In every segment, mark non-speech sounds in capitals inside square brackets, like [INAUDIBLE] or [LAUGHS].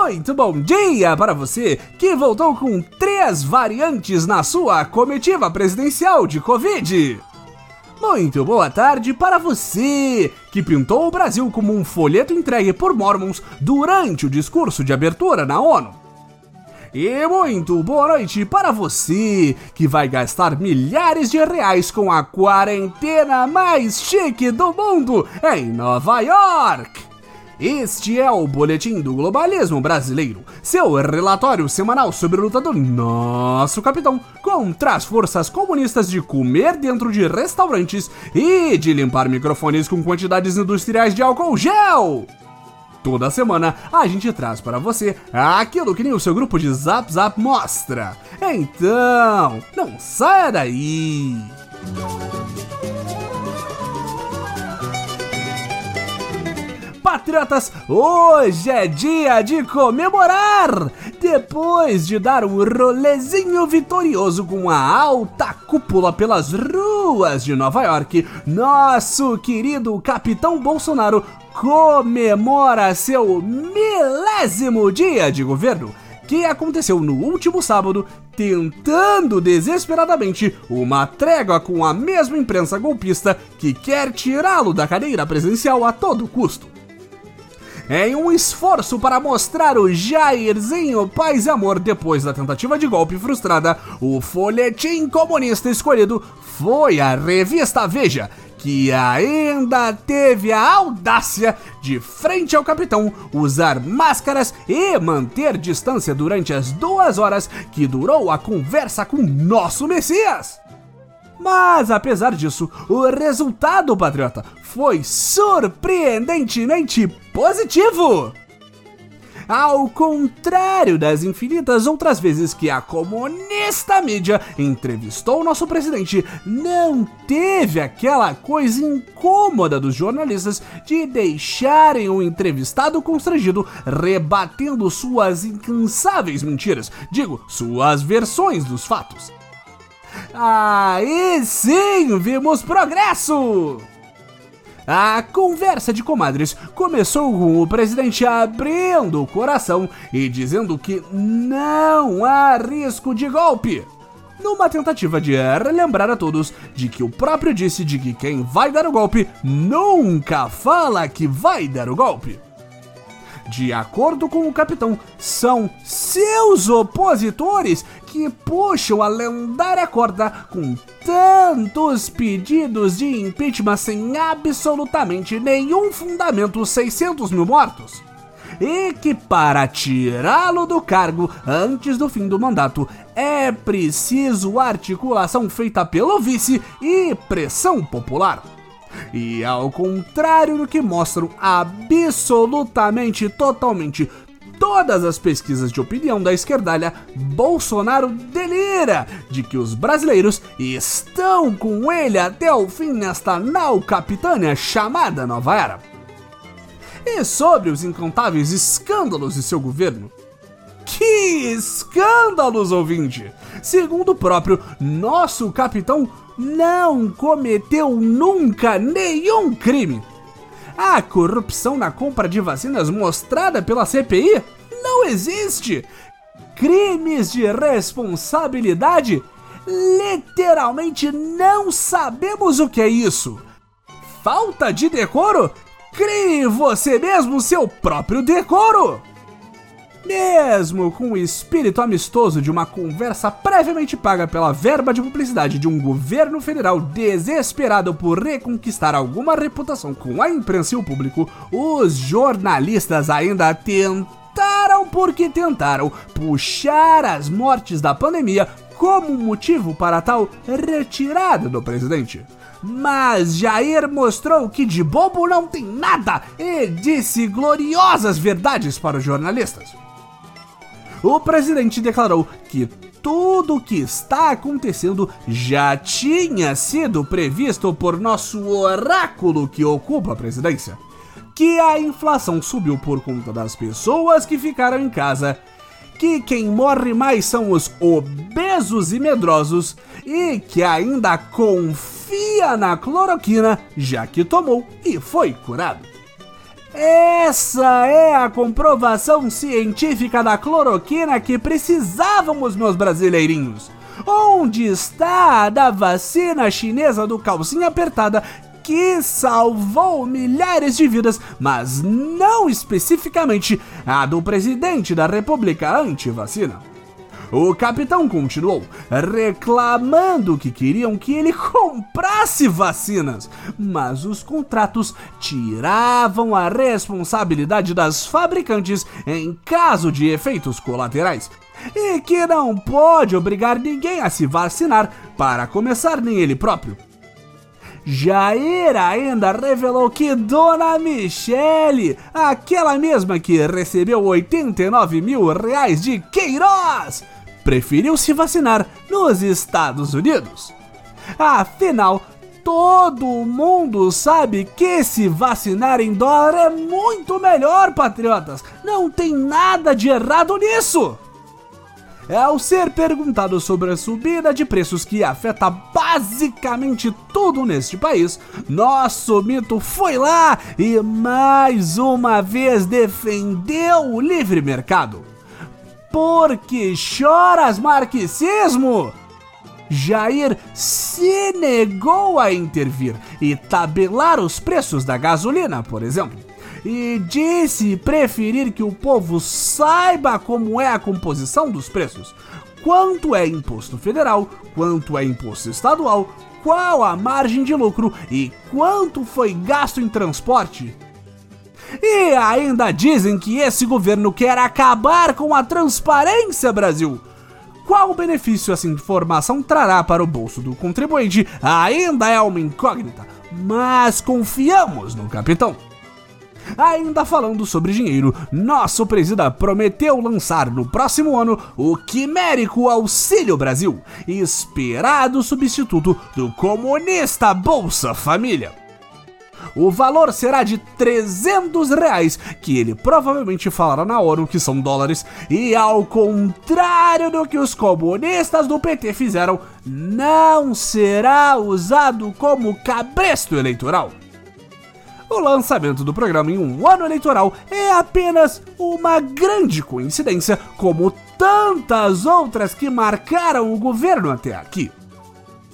Muito bom dia para você que voltou com três variantes na sua comitiva presidencial de Covid. Muito boa tarde para você que pintou o Brasil como um folheto entregue por Mormons durante o discurso de abertura na ONU. E muito boa noite para você que vai gastar milhares de reais com a quarentena mais chique do mundo em Nova York. Este é o Boletim do Globalismo Brasileiro, seu relatório semanal sobre a luta do nosso capitão contra as forças comunistas de comer dentro de restaurantes e de limpar microfones com quantidades industriais de álcool gel. Toda semana a gente traz para você aquilo que nem o seu grupo de Zap Zap mostra. Então, não saia daí! Patriotas, hoje é dia de comemorar! Depois de dar um rolezinho vitorioso com a alta cúpula pelas ruas de Nova York, nosso querido Capitão Bolsonaro comemora seu milésimo dia de governo que aconteceu no último sábado, tentando desesperadamente uma trégua com a mesma imprensa golpista que quer tirá-lo da cadeira presidencial a todo custo. Em um esforço para mostrar o Jairzinho paz e amor depois da tentativa de golpe frustrada, o folhetim comunista escolhido foi a revista Veja, que ainda teve a audácia de, frente ao capitão, usar máscaras e manter distância durante as duas horas que durou a conversa com nosso Messias. Mas apesar disso, o resultado, patriota, foi surpreendentemente positivo. Ao contrário das infinitas outras vezes que a comunista mídia entrevistou nosso presidente, não teve aquela coisa incômoda dos jornalistas de deixarem o entrevistado constrangido rebatendo suas incansáveis mentiras, digo, suas versões dos fatos. Aí sim vimos progresso! A conversa de comadres começou com o presidente abrindo o coração e dizendo que não há risco de golpe. Numa tentativa de relembrar a todos de que o próprio disse de que quem vai dar o golpe nunca fala que vai dar o golpe. De acordo com o capitão, são seus opositores que puxam a lendária corda com tantos pedidos de impeachment sem absolutamente nenhum fundamento 600 mil mortos. E que para tirá-lo do cargo antes do fim do mandato é preciso articulação feita pelo vice e pressão popular. E ao contrário do que mostram absolutamente, totalmente todas as pesquisas de opinião da esquerdalha, Bolsonaro delira de que os brasileiros estão com ele até o fim nesta nau capitânia chamada Nova Era. E sobre os incontáveis escândalos de seu governo, que escândalos, ouvinte! Segundo o próprio nosso capitão, não cometeu nunca nenhum crime. A corrupção na compra de vacinas mostrada pela CPI não existe. Crimes de responsabilidade? Literalmente não sabemos o que é isso. Falta de decoro? Crie você mesmo seu próprio decoro! Mesmo com o espírito amistoso de uma conversa previamente paga pela verba de publicidade de um governo federal desesperado por reconquistar alguma reputação com a imprensa e o público, os jornalistas ainda tentaram porque tentaram puxar as mortes da pandemia como motivo para tal retirada do presidente. Mas Jair mostrou que de bobo não tem nada e disse gloriosas verdades para os jornalistas o presidente declarou que tudo o que está acontecendo já tinha sido previsto por nosso oráculo que ocupa a presidência. Que a inflação subiu por conta das pessoas que ficaram em casa, que quem morre mais são os obesos e medrosos e que ainda confia na cloroquina já que tomou e foi curado. Essa é a comprovação científica da cloroquina que precisávamos, meus brasileirinhos. Onde está a da vacina chinesa do calcinha apertada que salvou milhares de vidas, mas não especificamente a do presidente da República anti-vacina? O capitão continuou, reclamando que queriam que ele [LAUGHS] comprasse vacinas, mas os contratos tiravam a responsabilidade das fabricantes em caso de efeitos colaterais. E que não pode obrigar ninguém a se vacinar, para começar, nem ele próprio. Jair ainda revelou que Dona Michele, aquela mesma que recebeu 89 mil reais de Queiroz, preferiu se vacinar nos Estados Unidos. Afinal, todo mundo sabe que se vacinar em dólar é muito melhor, patriotas. Não tem nada de errado nisso. Ao ser perguntado sobre a subida de preços que afeta basicamente tudo neste país, nosso mito foi lá e mais uma vez defendeu o livre mercado. Porque choras marxismo? Jair se negou a intervir e tabelar os preços da gasolina, por exemplo. E disse preferir que o povo saiba como é a composição dos preços, quanto é imposto federal, quanto é imposto estadual, qual a margem de lucro e quanto foi gasto em transporte e ainda dizem que esse governo quer acabar com a transparência, Brasil. Qual benefício essa informação trará para o bolso do contribuinte ainda é uma incógnita, mas confiamos no capitão. Ainda falando sobre dinheiro, nosso presida prometeu lançar no próximo ano o quimérico Auxílio Brasil, esperado substituto do comunista Bolsa Família. O valor será de 300 reais, que ele provavelmente falará na ONU que são dólares, e ao contrário do que os comunistas do PT fizeram, não será usado como cabresto eleitoral. O lançamento do programa em um ano eleitoral é apenas uma grande coincidência, como tantas outras que marcaram o governo até aqui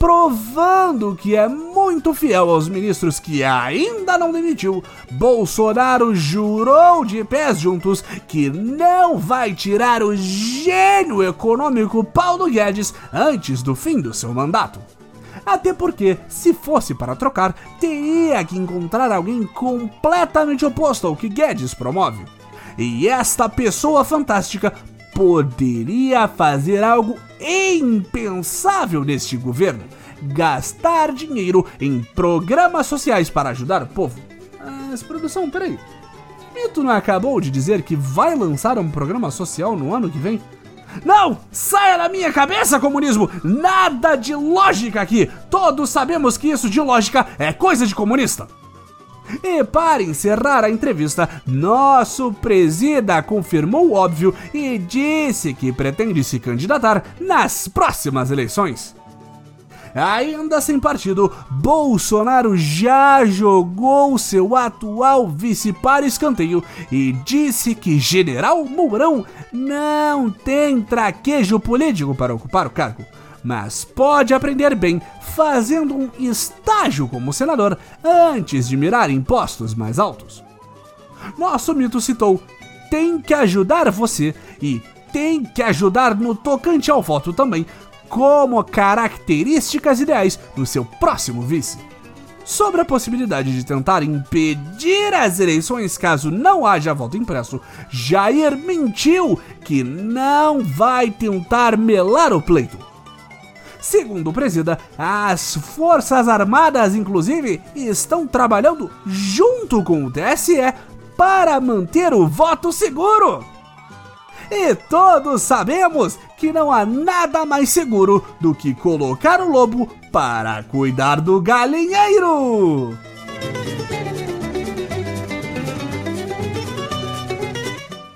provando que é muito fiel aos ministros que ainda não demitiu, Bolsonaro jurou de pés juntos que não vai tirar o gênio econômico Paulo Guedes antes do fim do seu mandato. Até porque, se fosse para trocar, teria que encontrar alguém completamente oposto ao que Guedes promove. E esta pessoa fantástica poderia fazer algo impensável neste governo: gastar dinheiro em programas sociais para ajudar o povo. Mas, produção, peraí. Mito não acabou de dizer que vai lançar um programa social no ano que vem? Não! Saia da minha cabeça, comunismo! Nada de lógica aqui! Todos sabemos que isso de lógica é coisa de comunista! E para encerrar a entrevista, nosso presida confirmou o óbvio e disse que pretende se candidatar nas próximas eleições. Ainda sem partido, Bolsonaro já jogou seu atual vice para escanteio e disse que General Mourão não tem traquejo político para ocupar o cargo mas pode aprender bem fazendo um estágio como senador antes de mirar impostos mais altos. Nosso mito citou: tem que ajudar você e tem que ajudar no tocante ao voto também, como características ideais do seu próximo vice. Sobre a possibilidade de tentar impedir as eleições caso não haja voto impresso, Jair mentiu que não vai tentar melar o pleito. Segundo o presida, as Forças Armadas, inclusive, estão trabalhando junto com o TSE para manter o voto seguro. E todos sabemos que não há nada mais seguro do que colocar o lobo para cuidar do galinheiro.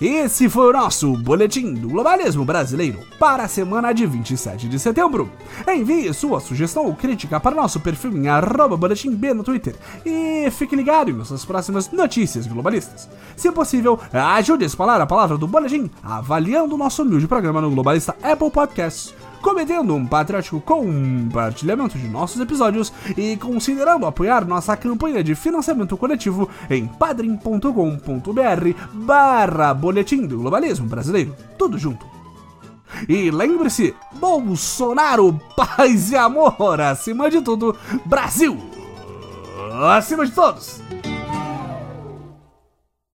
Esse foi o nosso Boletim do Globalismo Brasileiro para a semana de 27 de setembro. Envie sua sugestão ou crítica para nosso perfil em boletimb no Twitter e fique ligado em nossas próximas notícias globalistas. Se possível, ajude a espalhar a palavra do Boletim avaliando o nosso humilde programa no Globalista Apple Podcasts cometendo um patriótico compartilhamento de nossos episódios e considerando apoiar nossa campanha de financiamento coletivo em padrim.com.br barra boletim do globalismo brasileiro. Tudo junto. E lembre-se, Bolsonaro, paz e amor, acima de tudo, Brasil, acima de todos!